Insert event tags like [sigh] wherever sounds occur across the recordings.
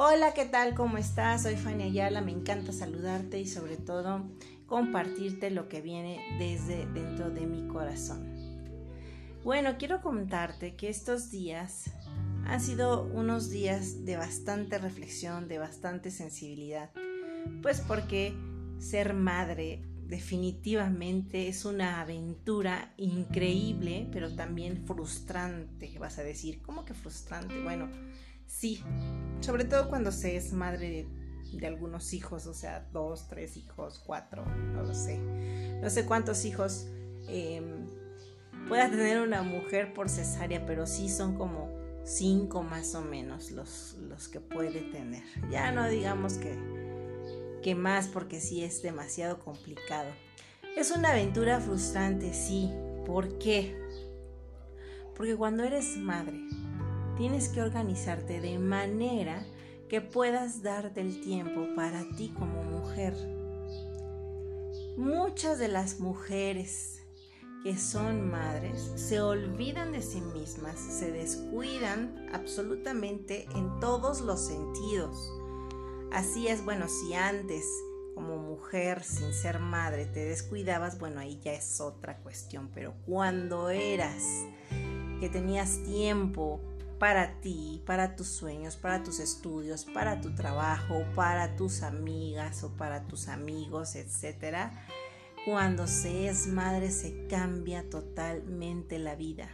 Hola, ¿qué tal? ¿Cómo estás? Soy Fanny Ayala, me encanta saludarte y sobre todo compartirte lo que viene desde dentro de mi corazón. Bueno, quiero contarte que estos días han sido unos días de bastante reflexión, de bastante sensibilidad, pues porque ser madre definitivamente es una aventura increíble, pero también frustrante, vas a decir. ¿Cómo que frustrante? Bueno, sí, sobre todo cuando se es madre de, algunos hijos, o sea, dos, tres hijos, cuatro, no lo sé. No sé cuántos hijos em, pueda tener una mujer por cesárea, pero sí son como cinco más o menos los, los que puede tener. Ya no digamos que que más porque sí es demasiado complicado. Es una aventura frustrante, sí. ¿Por qué? Porque cuando eres madre, tienes que organizarte de manera que puedas darte el tiempo para ti como mujer. Muchas de las mujeres que son madres se olvidan de sí mismas, se descuidan absolutamente en todos los sentidos Así es, bueno, si antes como mujer sin ser madre te descuidabas, bueno, ahí ya es otra cuestión, pero cuando eras que tenías tiempo para ti, para tus sueños, para tus estudios, para tu trabajo, para tus amigas o para tus amigos, etc. Cuando se es madre se cambia totalmente la vida.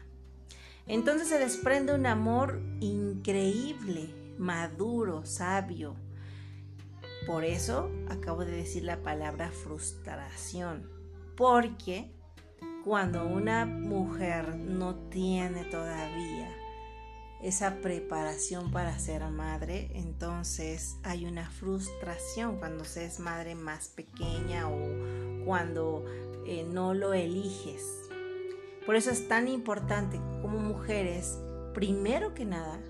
Entonces se desprende un amor increíble, maduro, sabio, por eso acabo de decir la palabra frustración, porque cuando una mujer no tiene todavía esa preparación para ser madre, entonces hay una frustración cuando se es madre más pequeña o cuando eh, no lo eliges. Por eso es tan importante como mujeres, primero que nada,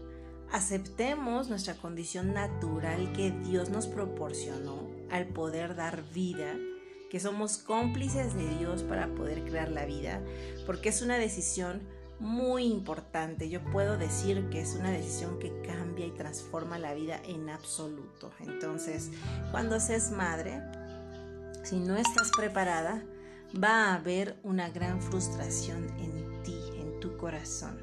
aceptemos nuestra condición natural que Dios nos proporcionó al poder dar vida, que somos cómplices de Dios para poder crear la vida, porque es una decisión muy importante. Yo puedo decir que es una decisión que cambia y transforma la vida en absoluto. Entonces, cuando seas madre, si no estás preparada, va a haber una gran frustración en ti, en tu corazón.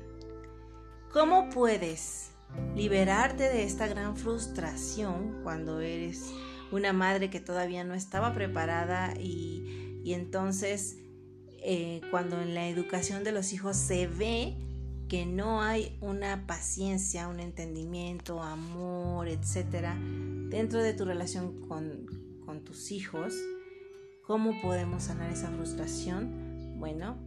¿Cómo puedes liberarte de esta gran frustración cuando eres una madre que todavía no estaba preparada y, entonces eh, cuando en la educación de los hijos se ve que no hay una paciencia, un entendimiento, amor, etcétera, dentro de tu relación con, con tus hijos, ¿cómo podemos sanar esa frustración? Bueno,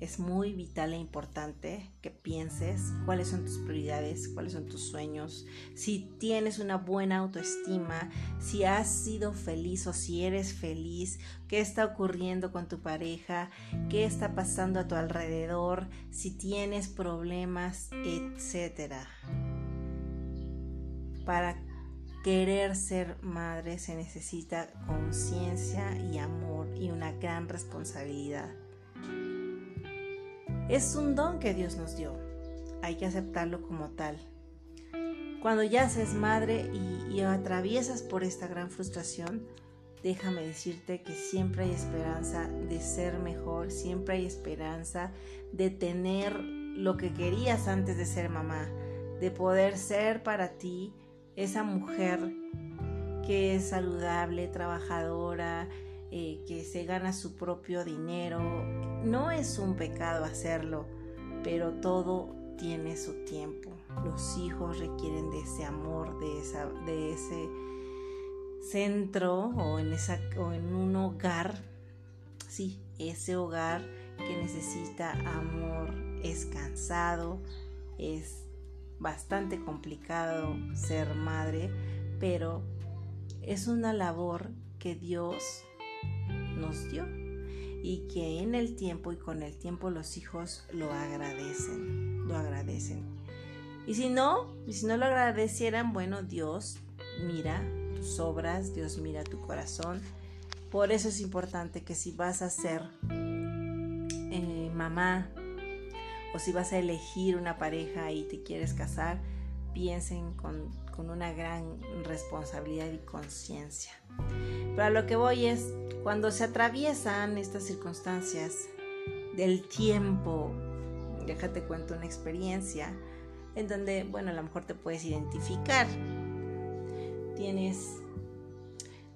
es muy vital e importante que pienses cuáles son tus prioridades, cuáles son tus sueños, si tienes una buena autoestima, si has sido feliz o si eres feliz, qué está ocurriendo con tu pareja, qué está pasando a tu alrededor, si tienes problemas, etc. Para querer ser madre se necesita conciencia y amor y una gran responsabilidad. Es un don que Dios nos dio. Hay que aceptarlo como tal. Cuando ya seas madre y, atraviesas por esta gran frustración, déjame decirte que siempre hay esperanza de ser mejor, siempre hay esperanza de tener lo que querías antes de ser mamá, de poder ser para ti esa mujer que es saludable, trabajadora, eh, que se gana su propio dinero. No es un pecado hacerlo, pero todo tiene su tiempo. Los hijos requieren de ese amor, de, esa, de ese centro o en, esa, o en un hogar. Sí, ese hogar que necesita amor es cansado, es bastante complicado ser madre, pero es una labor que Dios nos dio y que en el tiempo y con el tiempo los hijos lo agradecen, lo agradecen. Y si no, y si no lo agradecieran, bueno, Dios mira tus obras, Dios mira tu corazón. Por eso es importante que si vas a ser eh, mamá o si vas a elegir una pareja y te quieres casar, piensen con, con una gran responsabilidad y conciencia. Pero a lo que voy es, cuando se atraviesan estas circunstancias del tiempo, déjate cuento una experiencia en donde, bueno, a lo mejor te puedes identificar. Tienes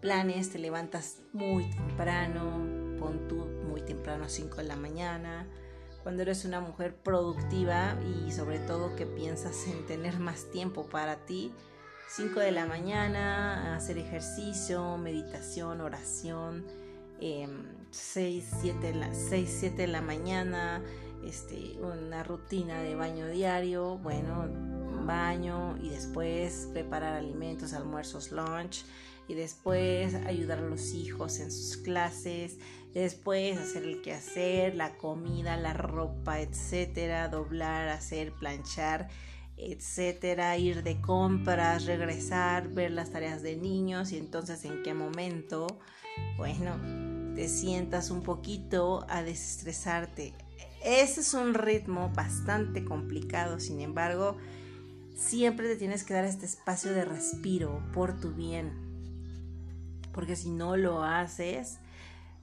planes, te levantas muy temprano, pon tú muy temprano, 5 de la mañana, cuando eres una mujer productiva y sobre todo que piensas en tener más tiempo para ti, 5 de la mañana, hacer ejercicio, meditación, oración, 6, 7, 6, 7 de la mañana, este, una rutina de baño diario, bueno, baño y después preparar alimentos, almuerzos, lunch y después ayudar a los hijos en sus clases, después hacer el quehacer, la comida, la ropa, etcétera, doblar, hacer, planchar, etcétera, ir de compras, regresar, ver las tareas de niños y entonces en qué momento, bueno, te sientas un poquito a desestresarte. Ese es un ritmo bastante complicado, sin embargo, siempre te tienes que dar este espacio de respiro por tu bien, porque si no lo haces,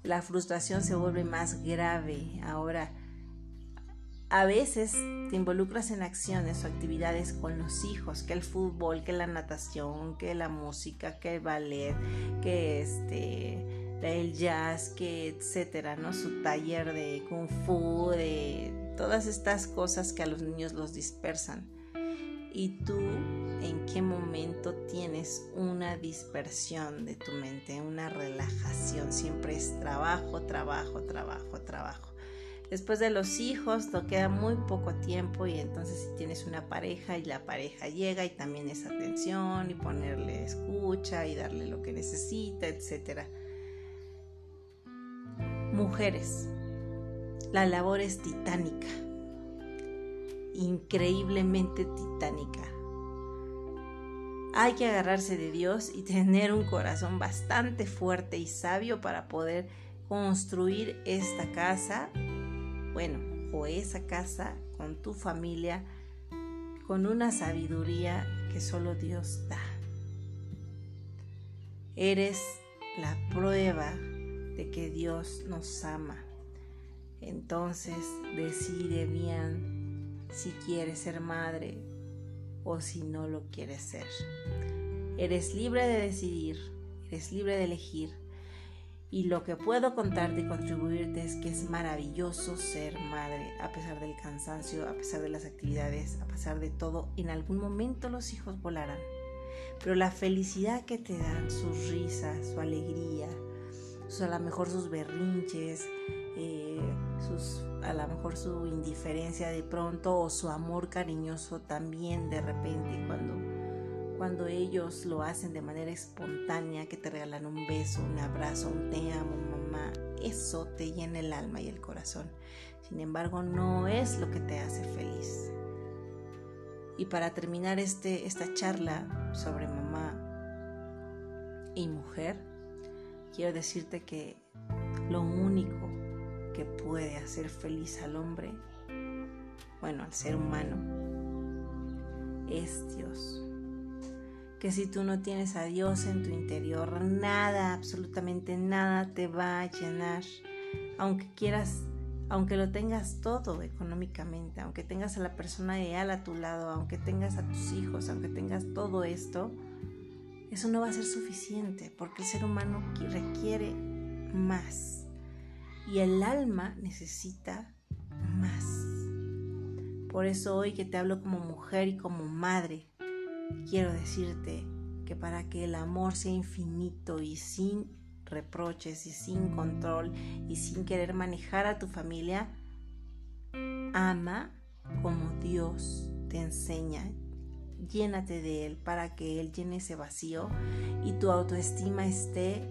la frustración se vuelve más grave. Ahora, a veces te involucras en acciones o actividades con los hijos, que el fútbol, que la natación, que la música, que el ballet, que este el jazz, que etcétera, ¿no? Su taller de kung fu, de todas estas cosas que a los niños los dispersan. Y tú, ¿en qué momento tienes una dispersión de tu mente, una relajación? Siempre es trabajo, trabajo, trabajo, trabajo. Después de los hijos, te queda muy poco tiempo y entonces si tienes una pareja y la pareja llega y también es atención y ponerle escucha y darle lo que necesita, etc. Mujeres, la labor es titánica increíblemente titánica. Hay que agarrarse de Dios y [laughs] tener un corazón bastante fuerte y sabio para poder construir esta casa, bueno, o esa casa con tu familia, con una sabiduría que solo Dios da. Eres la prueba de que Dios nos ama. Entonces decide bien si quieres ser madre o si no lo quieres ser. Eres libre de decidir, eres libre de elegir. Y lo que puedo contarte y contribuirte es que es maravilloso ser madre, a pesar del cansancio, a pesar de las actividades, a pesar de todo. En algún momento los hijos volarán. Pero la felicidad que te dan, sus risas, su alegría, a lo mejor sus berrinches, eh, sus, a lo mejor su indiferencia de pronto o su amor cariñoso también de repente cuando, cuando ellos lo hacen de manera espontánea, que te regalan un beso, un abrazo, un te amo, mamá, eso te llena el alma y el corazón. Sin embargo, no es lo que te hace feliz. Y para terminar este, esta charla sobre mamá y mujer, quiero decirte que lo único que puede hacer feliz al hombre, bueno, al ser humano, es Dios. Que si tú no tienes a Dios en tu interior, nada, absolutamente nada te va a llenar. Aunque quieras, aunque lo tengas todo económicamente, aunque tengas a la persona ideal a tu lado, aunque tengas a tus hijos, aunque tengas todo esto, eso no va a ser suficiente porque el ser humano requiere más y el alma necesita más. Por eso hoy que te hablo como mujer y como madre, quiero decirte que para que el amor sea infinito y sin reproches y sin control y sin querer manejar a tu familia, ama como Dios te enseña llénate de Él para que Él llene ese vacío y tu autoestima esté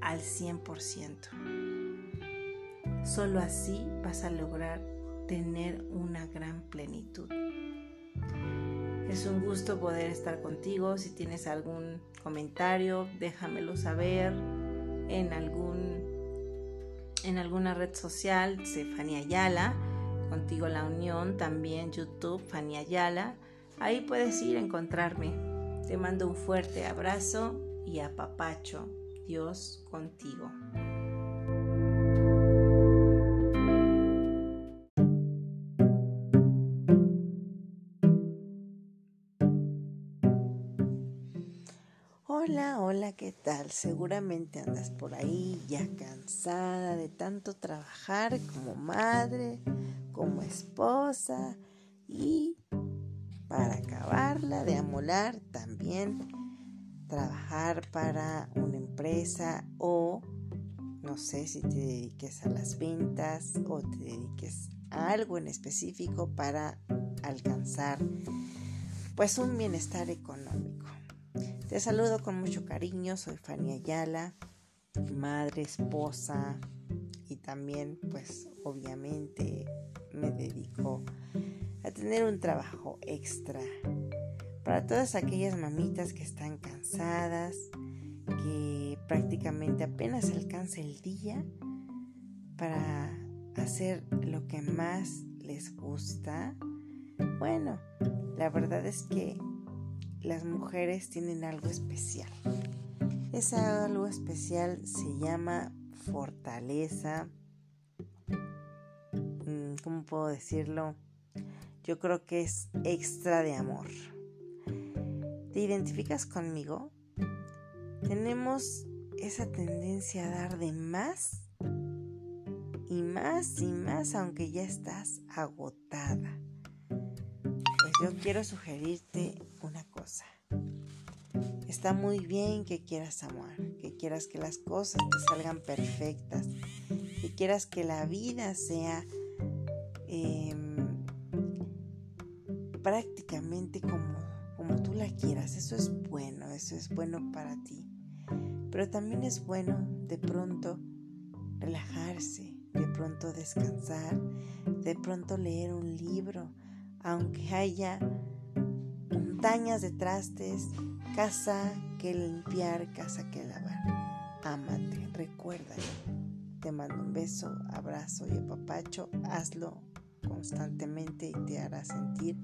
al 100%. Solo así vas a lograr tener una gran plenitud. Es un gusto poder estar contigo. Si tienes algún comentario, déjamelo saber en algún en alguna red social, Fania Ayala, contigo la unión, también YouTube, Fania Ayala Ahí puedes ir a encontrarme. Te mando un fuerte abrazo y apapacho. Dios contigo. ¿Qué tal? Seguramente andas por ahí ya cansada de tanto trabajar como madre, como esposa y para acabarla de amolar también trabajar para una empresa o no sé si te dediques a las ventas o te dediques a algo en específico para alcanzar pues un bienestar económico. Te saludo con mucho cariño, soy Fanny Ayala, madre, esposa y también pues obviamente me dedico a tener un trabajo extra para todas aquellas mamitas que están cansadas, que prácticamente apenas alcanza el día para hacer lo que más les gusta. Bueno, la verdad es que las mujeres tienen algo especial. Ese algo especial se llama fortaleza. Mm, ¿Cómo puedo decirlo? Yo creo que es extra de amor. ¿Te identificas conmigo? Tenemos esa tendencia a dar de más y más y más aunque ya estás agotada. Pues yo quiero sugerirte. Está muy bien que quieras amar, que quieras que las cosas te salgan perfectas, que quieras que la vida sea em, prácticamente como, como tú la quieras. Eso es bueno, eso es bueno para ti. Pero también es bueno de pronto relajarse, de pronto descansar, de pronto leer un libro, aunque haya montañas de trastes, casa que limpiar, casa que lavar. Ámate, recuérdalo. Te mando un beso, abrazo y apapacho. Hazlo constantemente y te hará sentir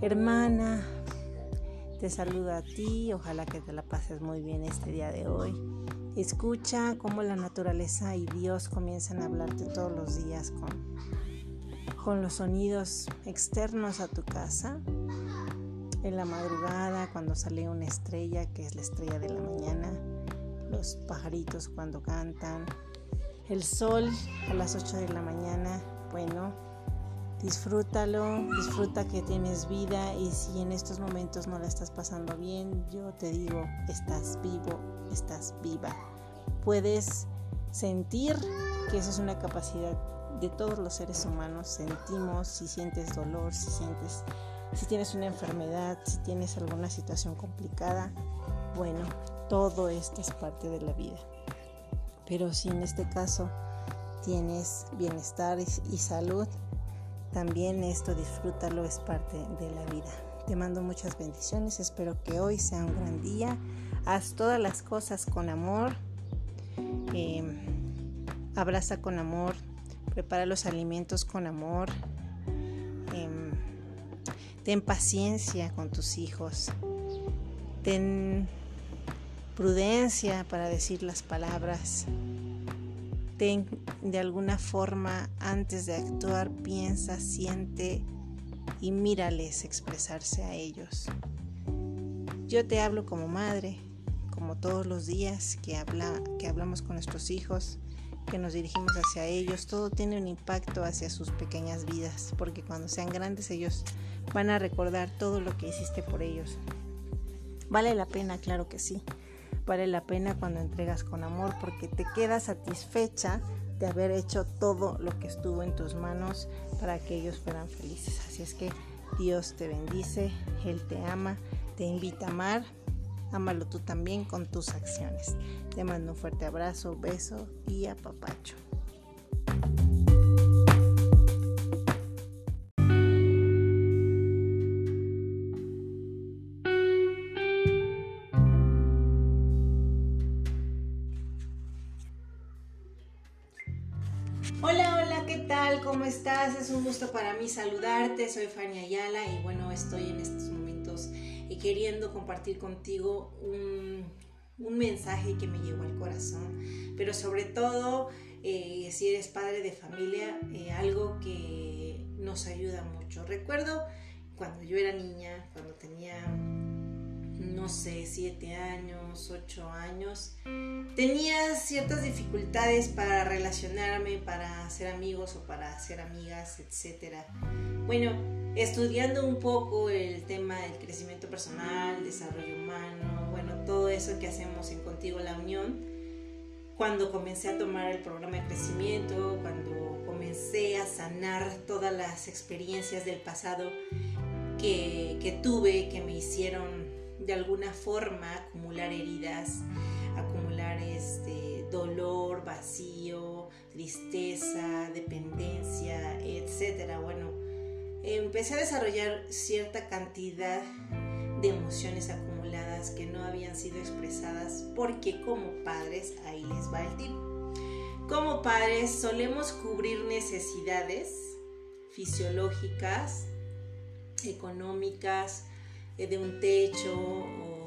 hermana. Te saludo a ti, ojalá que te la pases muy bien este día de hoy. Escucha cómo la naturaleza y Dios comienzan a hablarte todos los días con, con los sonidos externos a tu casa. En la madrugada, cuando sale una estrella, que es la estrella de la mañana, los pajaritos cuando cantan, el sol a las 8 de la mañana, bueno, disfrútalo, disfruta que tienes vida y si en estos momentos no la estás pasando bien, yo te digo, estás vivo, estás viva. Puedes sentir que esa es una capacidad de todos los seres humanos. Sentimos si sientes dolor, si sientes si tienes una enfermedad, si tienes alguna situación complicada. Bueno, todo esto es parte de la vida. Pero si en este caso tienes bienestar y salud, también esto disfrútalo, es parte de la vida. Te mando muchas bendiciones, espero que hoy sea un gran día. Haz todas las cosas con amor, em, abraza con amor, prepara los alimentos con amor, em, ten paciencia con tus hijos, ten prudencia para decir las palabras de alguna forma antes de actuar, piensa, siente y mírales expresarse a ellos. Yo te hablo como madre, como todos los días que, habla, que hablamos con nuestros hijos, que nos dirigimos hacia ellos, todo tiene un impacto hacia sus pequeñas vidas, porque cuando sean grandes ellos van a recordar todo lo que hiciste por ellos. Vale la pena, claro que sí vale la pena cuando entregas con amor porque te quedas satisfecha de haber hecho todo lo que estuvo en tus manos para que ellos fueran felices. Así es que Dios te bendice, Él te ama, te invita a amar, ámalo tú también con tus acciones. Te mando un fuerte abrazo, beso y apapacho. Es un gusto para mí saludarte. Soy Fania Ayala y bueno, estoy en estos momentos eh, queriendo compartir contigo un, mensaje que me llegó al corazón, pero sobre todo eh, si eres padre de familia, eh, algo que nos ayuda mucho. Recuerdo cuando yo era niña, cuando tenía no sé, siete años, ocho años, tenía ciertas dificultades para relacionarme, para hacer amigos o para hacer amigas, etc. Bueno, estudiando un poco el tema del crecimiento personal, desarrollo humano, bueno, todo eso que hacemos en Contigo la Unión, cuando comencé a tomar el programa de crecimiento, cuando comencé a sanar todas las experiencias del pasado que, que tuve, que me hicieron de alguna forma acumular heridas, acumular este dolor, vacío, tristeza, dependencia, etcétera. Bueno, empecé a desarrollar cierta cantidad de emociones acumuladas que no habían sido expresadas porque como padres, ahí les va el tip. Como padres solemos cubrir necesidades fisiológicas, económicas, de un techo o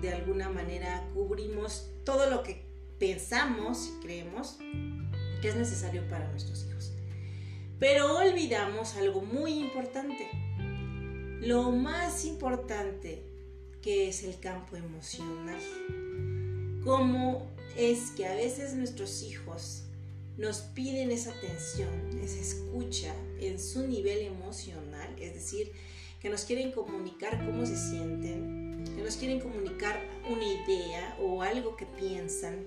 de alguna manera cubrimos todo lo que pensamos y creemos que es necesario para nuestros hijos. Pero olvidamos algo muy importante. Lo más importante que es el campo emocional. Cómo es que a veces nuestros hijos nos piden esa atención, esa escucha en su nivel emocional, es decir, que nos quieren comunicar cómo se sienten, que nos quieren comunicar una idea o algo que piensan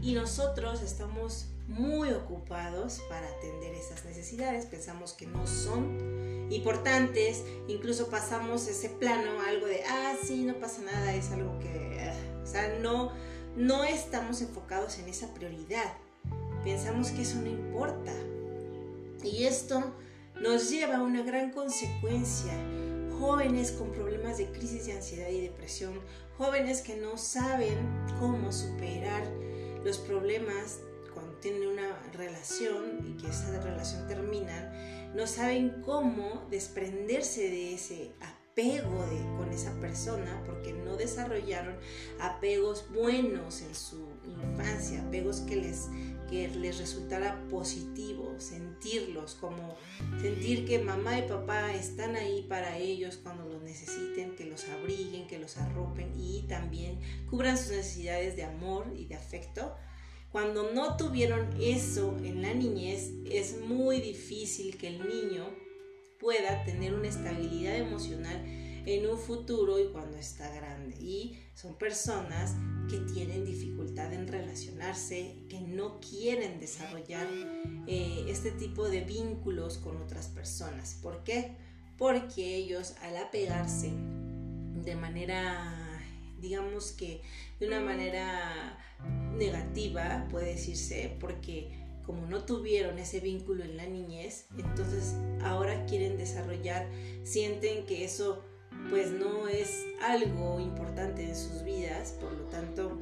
y nosotros estamos muy ocupados para atender esas necesidades, pensamos que no son importantes, incluso pasamos ese plano, algo de, ah, sí, no pasa nada, es algo que, ah", o sea, no, no estamos enfocados en esa prioridad, pensamos que eso no importa. Y esto nos lleva a una gran consecuencia jóvenes con problemas de crisis de ansiedad y depresión, jóvenes que no saben cómo superar los problemas cuando tienen una relación y que esa relación termina, no saben cómo desprenderse de ese apego con esa persona porque no desarrollaron apegos buenos en su infancia, apegos que les que les resultara positivo sentirlos, como sentir que mamá y papá están ahí para ellos cuando los necesiten, que los abriguen, que los arropen y también cubran sus necesidades de amor y de afecto. Cuando no tuvieron eso en la niñez, es muy difícil que el niño pueda tener una estabilidad emocional en un futuro y cuando está grande. Y son personas que tienen dificultad en relacionarse, que no quieren desarrollar eh, este tipo de vínculos con otras personas. ¿Por qué? Porque ellos al apegarse de manera, digamos que de una manera negativa, puede decirse, porque como no tuvieron ese vínculo en la niñez, entonces ahora quieren desarrollar, sienten que eso pues no es algo importante en sus vidas, por lo tanto,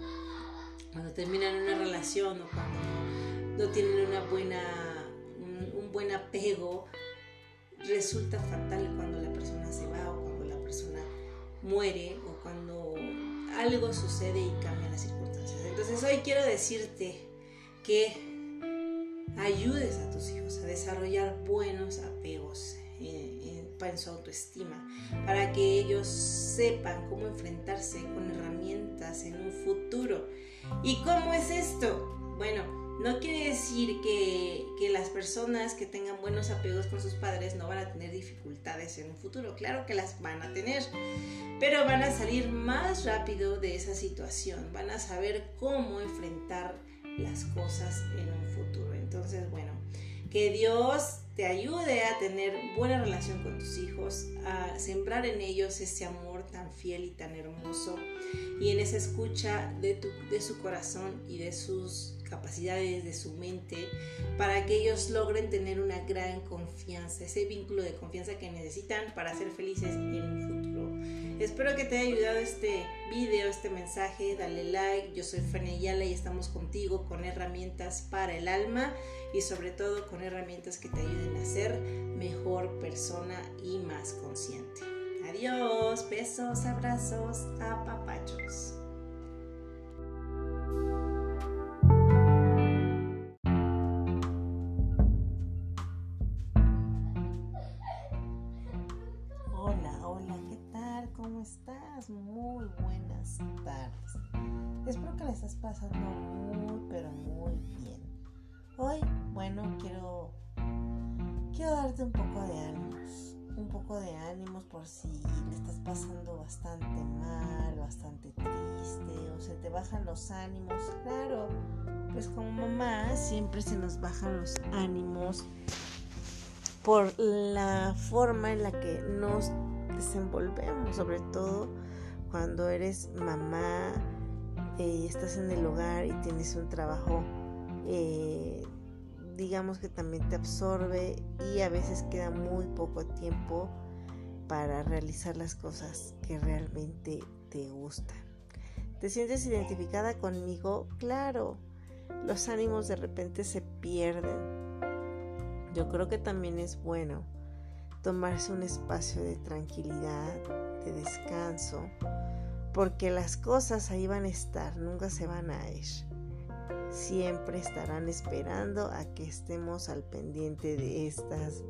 cuando terminan una relación o cuando no tienen una buena, un, buen apego, resulta fatal cuando la persona se va o cuando la persona muere o cuando algo sucede y cambian las circunstancias. Entonces hoy quiero decirte que ayudes a tus hijos a desarrollar buenos apegos en su autoestima, para que ellos sepan cómo enfrentarse con herramientas en un futuro. ¿Y cómo es esto? Bueno, no quiere decir que, que, las personas que tengan buenos apegos con sus padres no van a tener dificultades en un futuro. Claro que las van a tener, pero van a salir más rápido de esa situación. Van a saber cómo enfrentar las cosas en un futuro. Entonces, bueno, que Dios te ayude a tener buena relación con tus hijos, a sembrar en ellos ese amor tan fiel y tan hermoso y en esa escucha de, tu, de su corazón y de sus capacidades, de su mente, para que ellos logren tener una gran confianza, ese vínculo de confianza que necesitan para ser felices en un futuro. Espero que te haya ayudado este video, este mensaje. Dale like. Yo soy Fanny Ayala y estamos contigo con herramientas para el alma y sobre todo con herramientas que te ayuden a ser mejor persona y más consciente. Adiós, besos, abrazos, apapachos. Bajan los ánimos. Claro, pues como mamá siempre se nos bajan los ánimos por la forma en la que nos desenvolvemos, sobre todo cuando eres mamá y eh, estás en el hogar y tienes un trabajo, eh, digamos que también te absorbe y a veces queda muy poco tiempo para realizar las cosas que realmente te gustan. ¿Te sientes identificada conmigo? Claro, los ánimos de repente se pierden. Yo creo que también es bueno tomarse un espacio de tranquilidad, de descanso, porque las cosas ahí van a estar, nunca se van a ir. Siempre estarán esperando a que estemos al pendiente de estas.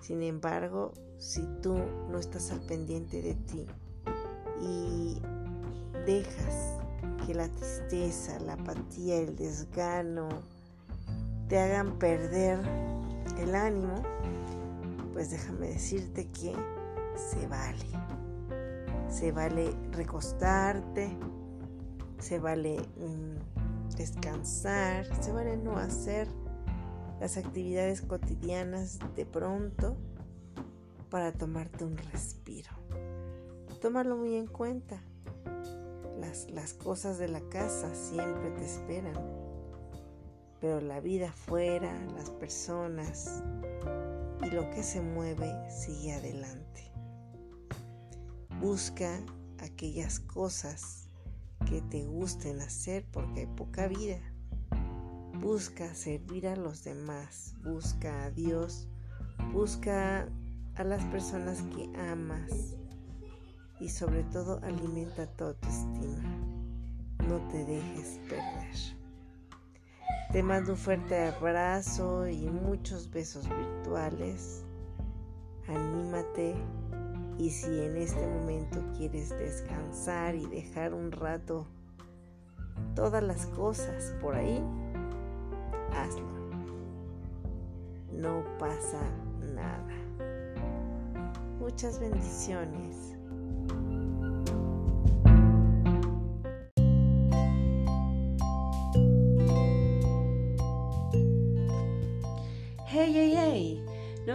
Sin embargo, si tú no estás al pendiente de ti y dejas que la tristeza, la apatía, el desgano te hagan perder el ánimo, pues déjame decirte que se vale. Se vale recostarte, se vale mm, descansar, se vale no hacer las actividades cotidianas de pronto para tomarte un respiro. Tómalo muy en cuenta. Las, cosas de la casa siempre te esperan, pero la vida afuera, las personas, y lo que se mueve sigue adelante. Busca aquellas cosas que te gusten hacer porque hay poca vida. Busca servir a los demás, busca a Dios, busca a las personas que amas y sobre todo alimenta tu autoestima. No te dejes perder. Te mando un fuerte abrazo y muchos besos virtuales. Anímate y si en este momento quieres descansar y dejar un rato todas las cosas por ahí, hazlo. No pasa nada. Muchas bendiciones.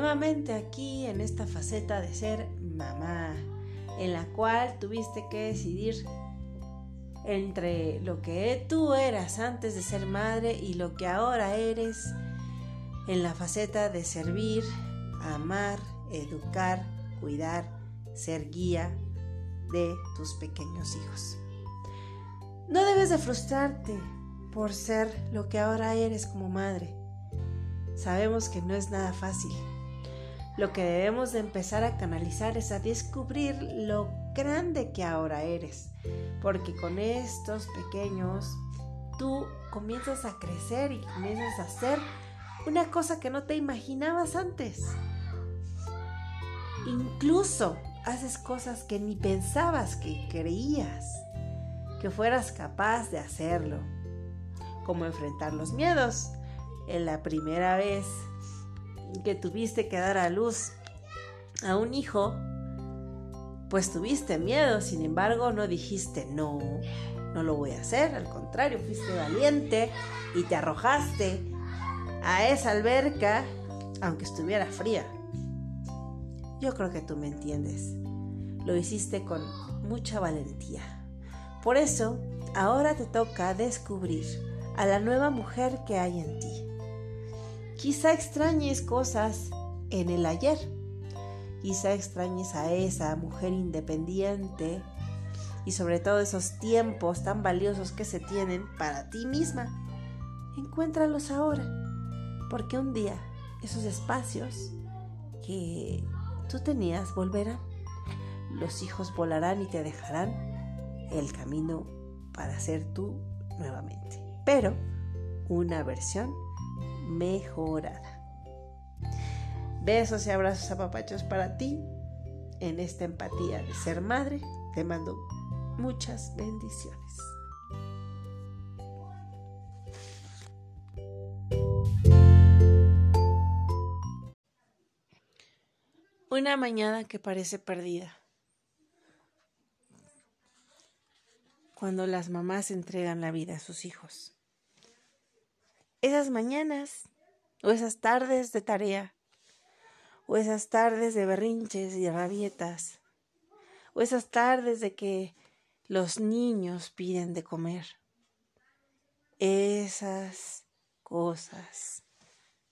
Nuevamente aquí en esta faceta de ser mamá, en la cual tuviste que decidir entre lo que tú eras antes de ser madre y lo que ahora eres en la faceta de servir, amar, educar, cuidar, ser guía de tus pequeños hijos. No debes de frustrarte por ser lo que ahora eres como madre sabemos que no es nada fácil. Lo que debemos de empezar a canalizar es a descubrir lo grande que ahora eres, porque con estos pequeños tú comienzas a crecer y comienzas a hacer una cosa que no te imaginabas antes. Incluso haces cosas que ni pensabas que creías que fueras capaz de hacerlo, como enfrentar los miedos, en la primera vez que tuviste que dar a luz a un hijo, pues tuviste miedo, sin embargo no dijiste no, no lo voy a hacer, al contrario, fuiste valiente y te arrojaste a esa alberca, aunque estuviera fría. Yo creo que tú me entiendes. Lo hiciste con mucha valentía. Por eso, ahora te toca descubrir a la nueva mujer que hay en ti. Quizá extrañes cosas en el ayer. Quizá extrañes a esa mujer independiente y sobre todo esos tiempos tan valiosos que se tienen para ti misma. Encuéntralos ahora, porque un día esos espacios que tú tenías volverán. Los hijos volarán y te dejarán el camino para ser tú nuevamente, pero una versión mejorada. Besos y abrazos a papachos para ti en esta empatía de ser madre. Te mando muchas bendiciones. Una mañana que parece perdida. Cuando las mamás entregan la vida a sus hijos. Esas mañanas o esas tardes de tarea o esas tardes de berrinches y rabietas o esas tardes de que los niños piden de comer. Esas cosas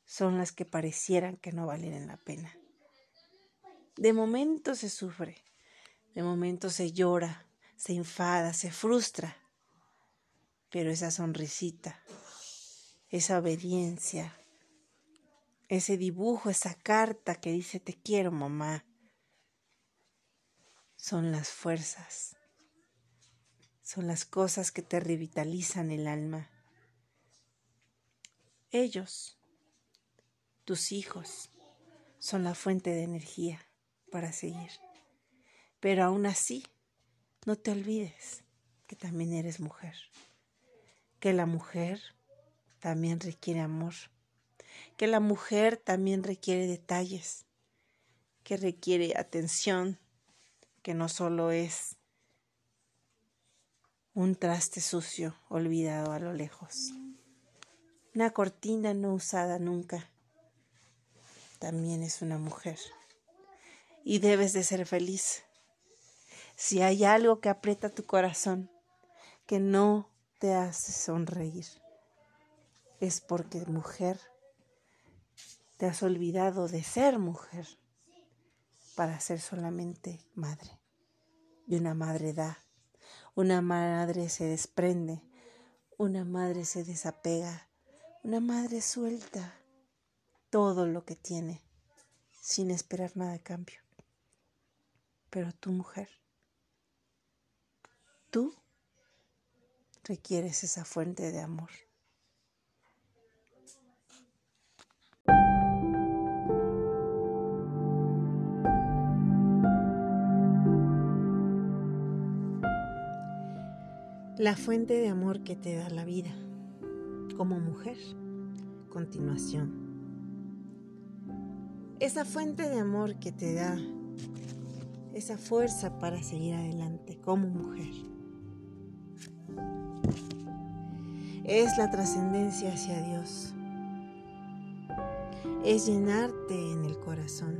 son las que parecieran que no valen la pena. De momento se sufre, de momento se llora, se enfada, se frustra, pero esa sonrisita, esa obediencia, ese dibujo, esa carta que dice te quiero mamá, son las fuerzas, son las cosas que te revitalizan el alma. Ellos, tus hijos, son la fuente de energía para seguir. Pero aún así, no te olvides que también eres mujer, que la mujer también requiere amor, que la mujer también requiere detalles, que requiere atención, que no solo es un traste sucio olvidado a lo lejos, una cortina no usada nunca, también es una mujer. Y debes de ser feliz. Si hay algo que aprieta tu corazón, que no te hace sonreír, es porque mujer, te has olvidado de ser mujer para ser solamente madre. Y una madre da, una madre se desprende, una madre se desapega, una madre suelta todo lo que tiene sin esperar nada a cambio. Pero tu mujer, tú requieres esa fuente de amor. La fuente de amor que te da la vida como mujer. Continuación. Esa fuente de amor que te da esa fuerza para seguir adelante como mujer. Es la trascendencia hacia Dios. Es llenarte en el corazón.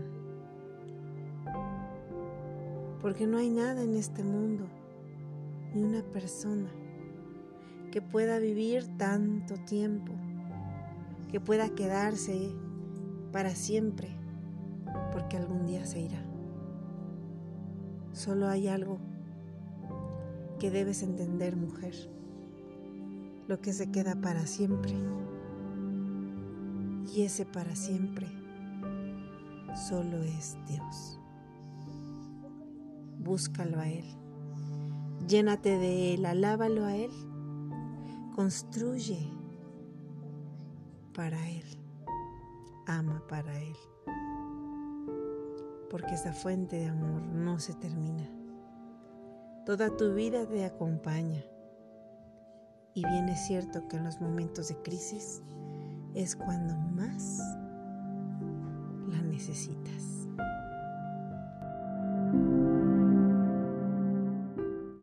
Porque no hay nada en este mundo, ni una persona que pueda vivir tanto tiempo, que pueda quedarse para siempre, porque algún día se irá. Solo hay algo que debes entender, mujer. Lo que se queda para siempre. Y ese para siempre solo es Dios. Búscalo a Él. Llénate de Él, alábalo a Él. Construye para Él. Ama para Él porque esa fuente de amor no se termina. Toda tu vida te acompaña. Y bien es cierto que en los momentos de crisis es cuando más la necesitas.